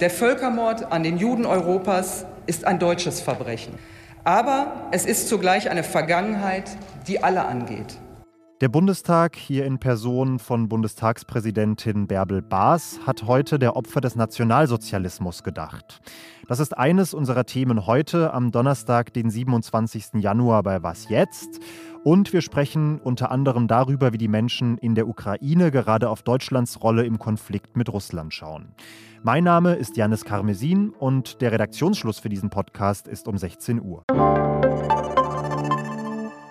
Der Völkermord an den Juden Europas ist ein deutsches Verbrechen. Aber es ist zugleich eine Vergangenheit, die alle angeht. Der Bundestag, hier in Person von Bundestagspräsidentin Bärbel Baas, hat heute der Opfer des Nationalsozialismus gedacht. Das ist eines unserer Themen heute am Donnerstag, den 27. Januar bei Was jetzt? Und wir sprechen unter anderem darüber, wie die Menschen in der Ukraine gerade auf Deutschlands Rolle im Konflikt mit Russland schauen. Mein Name ist Janis Karmesin und der Redaktionsschluss für diesen Podcast ist um 16 Uhr.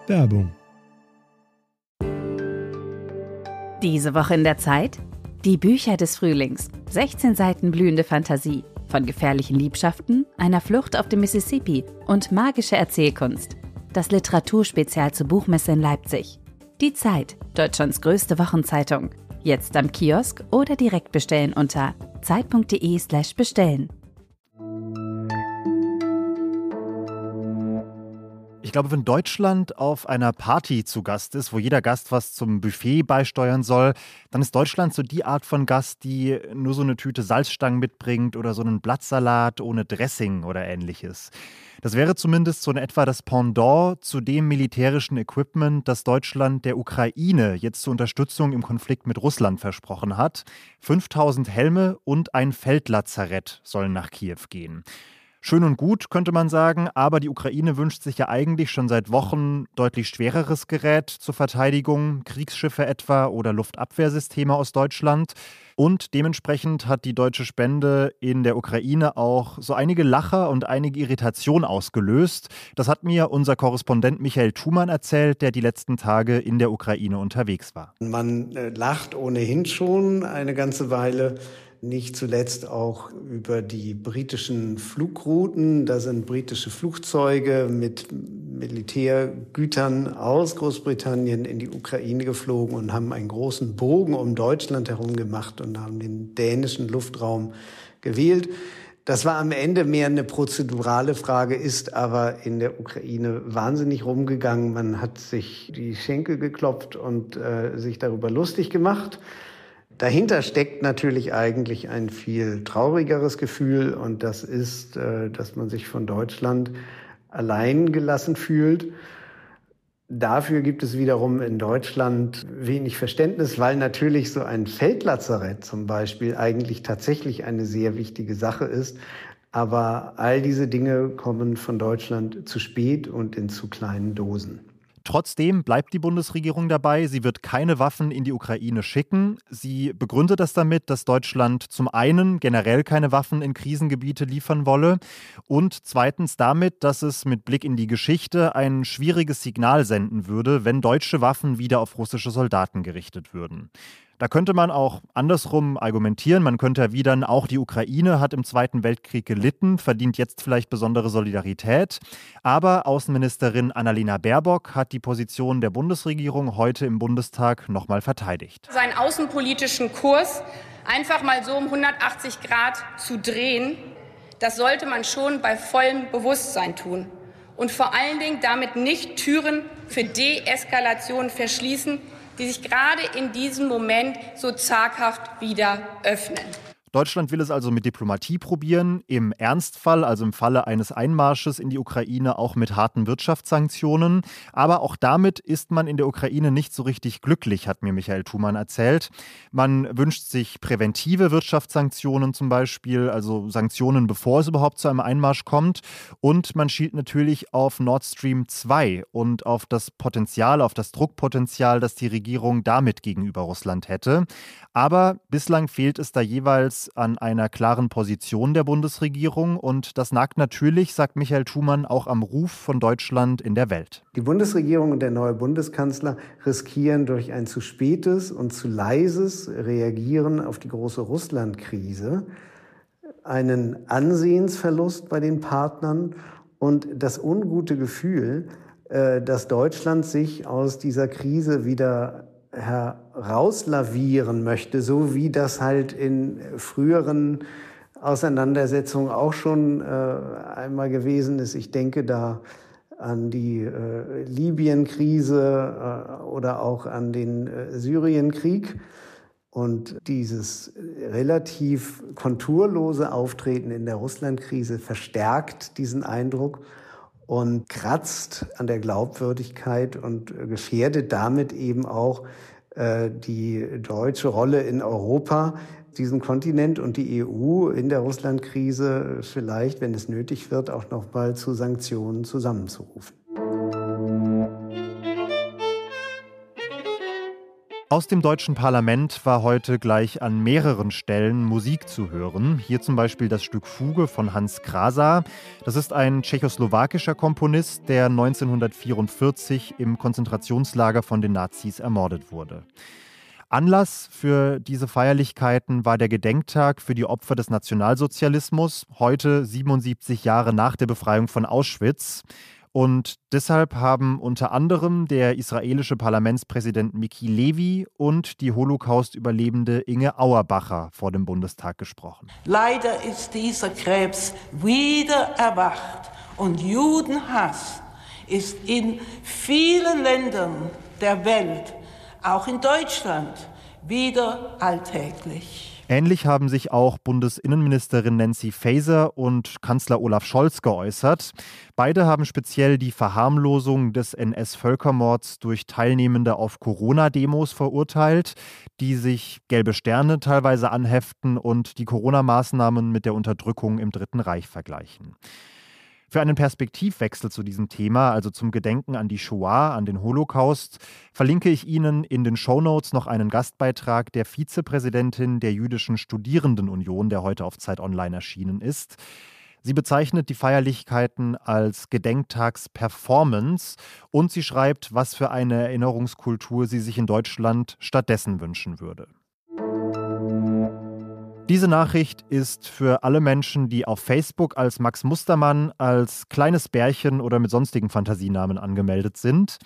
Werbung Diese Woche in der Zeit? Die Bücher des Frühlings. 16 Seiten blühende Fantasie. Von gefährlichen Liebschaften, einer Flucht auf dem Mississippi und magische Erzählkunst. Das Literaturspezial zur Buchmesse in Leipzig. Die Zeit, Deutschlands größte Wochenzeitung. Jetzt am Kiosk oder direkt bestellen unter zeit.de/slash glaube, wenn Deutschland auf einer Party zu Gast ist, wo jeder Gast was zum Buffet beisteuern soll, dann ist Deutschland so die Art von Gast, die nur so eine Tüte Salzstangen mitbringt oder so einen Blattsalat ohne Dressing oder ähnliches. Das wäre zumindest so in etwa das Pendant zu dem militärischen Equipment, das Deutschland der Ukraine jetzt zur Unterstützung im Konflikt mit Russland versprochen hat. 5000 Helme und ein Feldlazarett sollen nach Kiew gehen. Schön und gut, könnte man sagen, aber die Ukraine wünscht sich ja eigentlich schon seit Wochen deutlich schwereres Gerät zur Verteidigung, Kriegsschiffe etwa oder Luftabwehrsysteme aus Deutschland. Und dementsprechend hat die deutsche Spende in der Ukraine auch so einige Lacher und einige Irritation ausgelöst. Das hat mir unser Korrespondent Michael Thumann erzählt, der die letzten Tage in der Ukraine unterwegs war. Man äh, lacht ohnehin schon eine ganze Weile nicht zuletzt auch über die britischen Flugrouten. Da sind britische Flugzeuge mit Militärgütern aus Großbritannien in die Ukraine geflogen und haben einen großen Bogen um Deutschland herum gemacht und haben den dänischen Luftraum gewählt. Das war am Ende mehr eine prozedurale Frage, ist aber in der Ukraine wahnsinnig rumgegangen. Man hat sich die Schenkel geklopft und äh, sich darüber lustig gemacht. Dahinter steckt natürlich eigentlich ein viel traurigeres Gefühl und das ist, äh, dass man sich von Deutschland allein gelassen fühlt. Dafür gibt es wiederum in Deutschland wenig Verständnis, weil natürlich so ein Feldlazarett zum Beispiel eigentlich tatsächlich eine sehr wichtige Sache ist. Aber all diese Dinge kommen von Deutschland zu spät und in zu kleinen Dosen. Trotzdem bleibt die Bundesregierung dabei, sie wird keine Waffen in die Ukraine schicken. Sie begründet das damit, dass Deutschland zum einen generell keine Waffen in Krisengebiete liefern wolle und zweitens damit, dass es mit Blick in die Geschichte ein schwieriges Signal senden würde, wenn deutsche Waffen wieder auf russische Soldaten gerichtet würden. Da könnte man auch andersrum argumentieren. Man könnte erwidern, auch die Ukraine hat im Zweiten Weltkrieg gelitten, verdient jetzt vielleicht besondere Solidarität. Aber Außenministerin Annalena Baerbock hat die Position der Bundesregierung heute im Bundestag nochmal verteidigt. Seinen außenpolitischen Kurs einfach mal so um 180 Grad zu drehen, das sollte man schon bei vollem Bewusstsein tun. Und vor allen Dingen damit nicht Türen für Deeskalation verschließen, die sich gerade in diesem Moment so zaghaft wieder öffnen. Deutschland will es also mit Diplomatie probieren, im Ernstfall, also im Falle eines Einmarsches in die Ukraine, auch mit harten Wirtschaftssanktionen. Aber auch damit ist man in der Ukraine nicht so richtig glücklich, hat mir Michael Thumann erzählt. Man wünscht sich präventive Wirtschaftssanktionen zum Beispiel, also Sanktionen, bevor es überhaupt zu einem Einmarsch kommt. Und man schielt natürlich auf Nord Stream 2 und auf das Potenzial, auf das Druckpotenzial, das die Regierung damit gegenüber Russland hätte. Aber bislang fehlt es da jeweils an einer klaren Position der Bundesregierung und das nagt natürlich, sagt Michael Schumann, auch am Ruf von Deutschland in der Welt. Die Bundesregierung und der neue Bundeskanzler riskieren durch ein zu spätes und zu leises Reagieren auf die große Russlandkrise einen Ansehensverlust bei den Partnern und das ungute Gefühl, äh, dass Deutschland sich aus dieser Krise wieder herauslavieren möchte, so wie das halt in früheren Auseinandersetzungen auch schon äh, einmal gewesen ist. Ich denke da an die äh, Libyen-Krise äh, oder auch an den äh, Syrienkrieg. Und dieses relativ konturlose Auftreten in der Russland-Krise verstärkt diesen Eindruck und kratzt an der Glaubwürdigkeit und gefährdet damit eben auch äh, die deutsche Rolle in Europa, diesen Kontinent und die EU in der Russlandkrise vielleicht, wenn es nötig wird, auch noch mal zu Sanktionen zusammenzurufen. Aus dem deutschen Parlament war heute gleich an mehreren Stellen Musik zu hören. Hier zum Beispiel das Stück Fuge von Hans Krasa. Das ist ein tschechoslowakischer Komponist, der 1944 im Konzentrationslager von den Nazis ermordet wurde. Anlass für diese Feierlichkeiten war der Gedenktag für die Opfer des Nationalsozialismus, heute 77 Jahre nach der Befreiung von Auschwitz. Und deshalb haben unter anderem der israelische Parlamentspräsident Miki Levy und die Holocaust-Überlebende Inge Auerbacher vor dem Bundestag gesprochen. Leider ist dieser Krebs wieder erwacht und Judenhass ist in vielen Ländern der Welt, auch in Deutschland, wieder alltäglich. Ähnlich haben sich auch Bundesinnenministerin Nancy Faeser und Kanzler Olaf Scholz geäußert. Beide haben speziell die Verharmlosung des NS-Völkermords durch Teilnehmende auf Corona-Demos verurteilt, die sich gelbe Sterne teilweise anheften und die Corona-Maßnahmen mit der Unterdrückung im Dritten Reich vergleichen. Für einen Perspektivwechsel zu diesem Thema, also zum Gedenken an die Shoah, an den Holocaust, verlinke ich Ihnen in den Shownotes noch einen Gastbeitrag der Vizepräsidentin der Jüdischen Studierendenunion, der heute auf Zeit Online erschienen ist. Sie bezeichnet die Feierlichkeiten als Gedenktagsperformance und sie schreibt, was für eine Erinnerungskultur sie sich in Deutschland stattdessen wünschen würde. Diese Nachricht ist für alle Menschen, die auf Facebook als Max Mustermann, als kleines Bärchen oder mit sonstigen Fantasienamen angemeldet sind.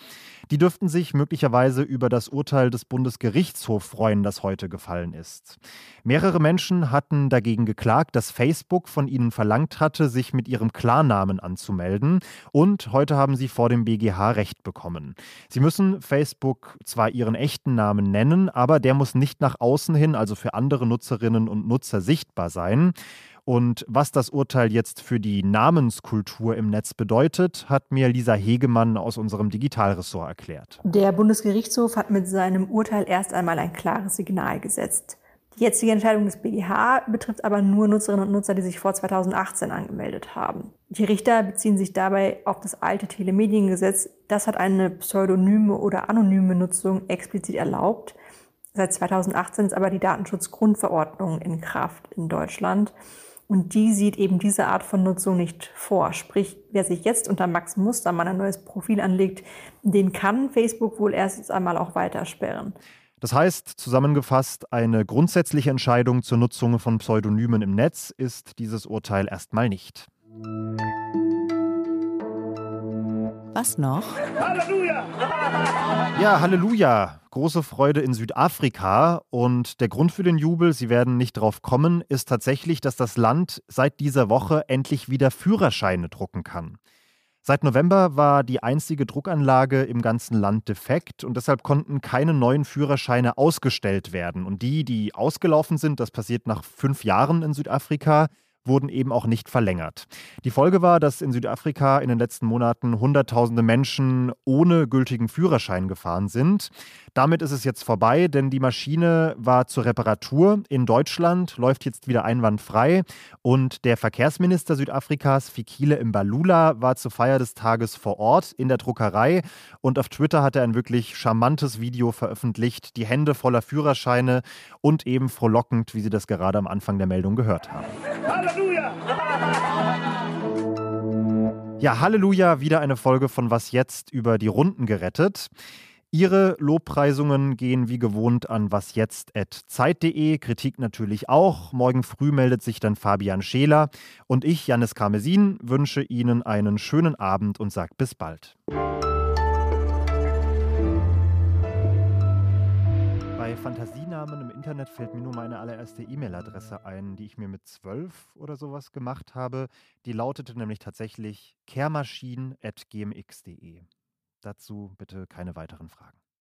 Die dürften sich möglicherweise über das Urteil des Bundesgerichtshofs freuen, das heute gefallen ist. Mehrere Menschen hatten dagegen geklagt, dass Facebook von ihnen verlangt hatte, sich mit ihrem Klarnamen anzumelden. Und heute haben sie vor dem BGH Recht bekommen. Sie müssen Facebook zwar ihren echten Namen nennen, aber der muss nicht nach außen hin, also für andere Nutzerinnen und Nutzer sichtbar sein. Und was das Urteil jetzt für die Namenskultur im Netz bedeutet, hat mir Lisa Hegemann aus unserem Digitalressort erklärt. Der Bundesgerichtshof hat mit seinem Urteil erst einmal ein klares Signal gesetzt. Die jetzige Entscheidung des BGH betrifft aber nur Nutzerinnen und Nutzer, die sich vor 2018 angemeldet haben. Die Richter beziehen sich dabei auf das alte Telemediengesetz. Das hat eine pseudonyme oder anonyme Nutzung explizit erlaubt. Seit 2018 ist aber die Datenschutzgrundverordnung in Kraft in Deutschland. Und die sieht eben diese Art von Nutzung nicht vor. Sprich, wer sich jetzt unter Max Mustermann ein neues Profil anlegt, den kann Facebook wohl erst einmal auch weiter sperren. Das heißt, zusammengefasst, eine grundsätzliche Entscheidung zur Nutzung von Pseudonymen im Netz ist dieses Urteil erstmal nicht. Was noch? Halleluja! Ja, Halleluja! Große Freude in Südafrika. Und der Grund für den Jubel, Sie werden nicht drauf kommen, ist tatsächlich, dass das Land seit dieser Woche endlich wieder Führerscheine drucken kann. Seit November war die einzige Druckanlage im ganzen Land defekt und deshalb konnten keine neuen Führerscheine ausgestellt werden. Und die, die ausgelaufen sind, das passiert nach fünf Jahren in Südafrika, wurden eben auch nicht verlängert. Die Folge war, dass in Südafrika in den letzten Monaten Hunderttausende Menschen ohne gültigen Führerschein gefahren sind. Damit ist es jetzt vorbei, denn die Maschine war zur Reparatur. In Deutschland läuft jetzt wieder einwandfrei und der Verkehrsminister Südafrikas, Fikile Mbalula, war zur Feier des Tages vor Ort in der Druckerei und auf Twitter hat er ein wirklich charmantes Video veröffentlicht, die Hände voller Führerscheine und eben frohlockend, wie Sie das gerade am Anfang der Meldung gehört haben. Halleluja! Ja, Halleluja, wieder eine Folge von Was jetzt über die Runden gerettet. Ihre Lobpreisungen gehen wie gewohnt an wasjetzt.zeit.de, Kritik natürlich auch. Morgen früh meldet sich dann Fabian Scheler und ich, Janis Karmesin, wünsche Ihnen einen schönen Abend und sage bis bald. Fantasienamen im Internet fällt mir nur meine allererste E-Mail-Adresse ein, die ich mir mit zwölf oder sowas gemacht habe. Die lautete nämlich tatsächlich kehrmaschinen.gmx.de. Dazu bitte keine weiteren Fragen.